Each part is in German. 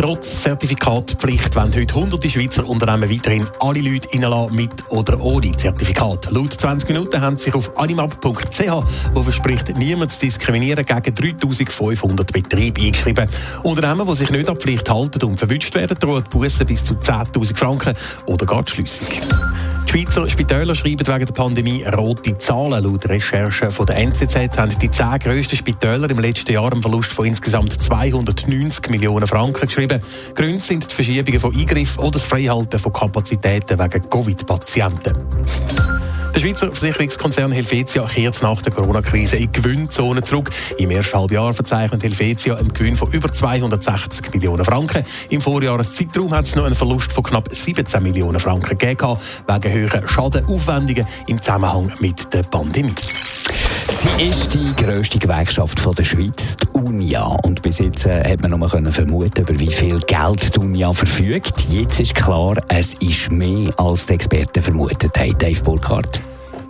Trotz Zertifikatpflicht wollen heute hunderte Schweizer Unternehmen weiterhin alle Leute reinlassen, mit oder ohne Zertifikat. Laut 20 Minuten haben sich auf animap.ch, wo verspricht, niemand zu diskriminieren, gegen 3500 Betriebe eingeschrieben. Unternehmen, die sich nicht an Pflicht halten und verwünscht werden, drohen Bussen bis zu 10.000 Franken oder gar die Schliessung. Die Schweizer Spitäler schreiben wegen der Pandemie rote Zahlen. Laut Recherchen von der NZZ haben die zehn grössten Spitäler im letzten Jahr einen Verlust von insgesamt 290 Millionen Franken geschrieben. Gründe sind die Verschiebungen von Eingriffen oder das Freihalten von Kapazitäten wegen Covid-Patienten. Der Schweizer Versicherungskonzern Helvetia kehrt nach der Corona-Krise in die Gewinnzone zurück. Im ersten Halbjahr verzeichnet Helvetia einen Gewinn von über 260 Millionen Franken. Im Vorjahreszeitraum hat es noch einen Verlust von knapp 17 Millionen Franken gegeben, wegen höherer Schadenaufwendungen im Zusammenhang mit der Pandemie. Ist die grösste Gewerkschaft der Schweiz, die UNIA. Und bis jetzt äh, hat man nur vermuten, über wie viel Geld die UNIA verfügt. Jetzt ist klar, es ist mehr, als die Experten vermutet haben. Dave Burkhardt.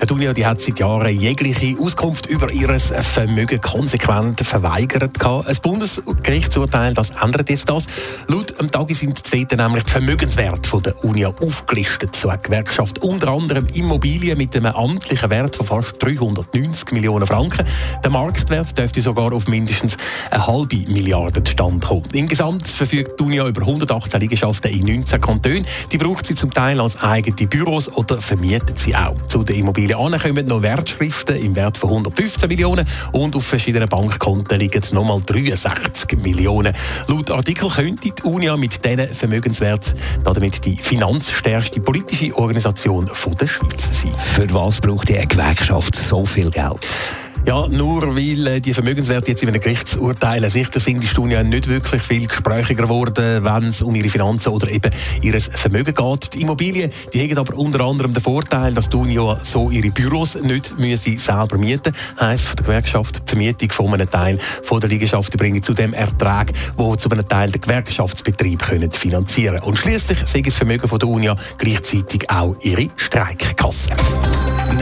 Die Dunia die hat seit Jahren jegliche Auskunft über ihr Vermögen konsequent verweigert. Ein Bundesgerichtsurteil das ändert jetzt das. Laut dem Tagi sind dort nämlich die Vermögenswerte der Unia aufgelistet. Hat die Gewerkschaft unter anderem Immobilien mit einem amtlichen Wert von fast 390 Millionen Franken. Der Marktwert dürfte sogar auf mindestens eine halbe Milliarde Stand kommen. Insgesamt verfügt die Unia über 118 Liegenschaften in 19 Kantonen. Die braucht sie zum Teil als eigene Büros oder vermietet sie auch. Zu den Immobilien Immobilien kommen noch Wertschriften im Wert von 115 Millionen und auf verschiedenen Bankkonten liegen nochmal 63 Millionen. Laut Artikel könnte die Unia mit diesen Vermögenswert damit die finanzstärkste politische Organisation der Schweiz sein. Für was braucht die Gewerkschaft so viel Geld? Ja, nur weil äh, die Vermögenswerte jetzt in einem Gerichtsurteil sicher sind, ist die nicht wirklich viel gesprächiger geworden, wenn es um ihre Finanzen oder eben ihr Vermögen geht. Die Immobilien, die haben aber unter anderem den Vorteil, dass die Unia so ihre Büros nicht müssen selber mieten Heißt von der Gewerkschaft, die Vermietung von einem Teil von der Liegenschaft bringen zu dem Ertrag, wo zu einem Teil der Gewerkschaftsbetrieb können finanzieren Und schließlich sei das Vermögen von der Unia gleichzeitig auch ihre Streikkasse.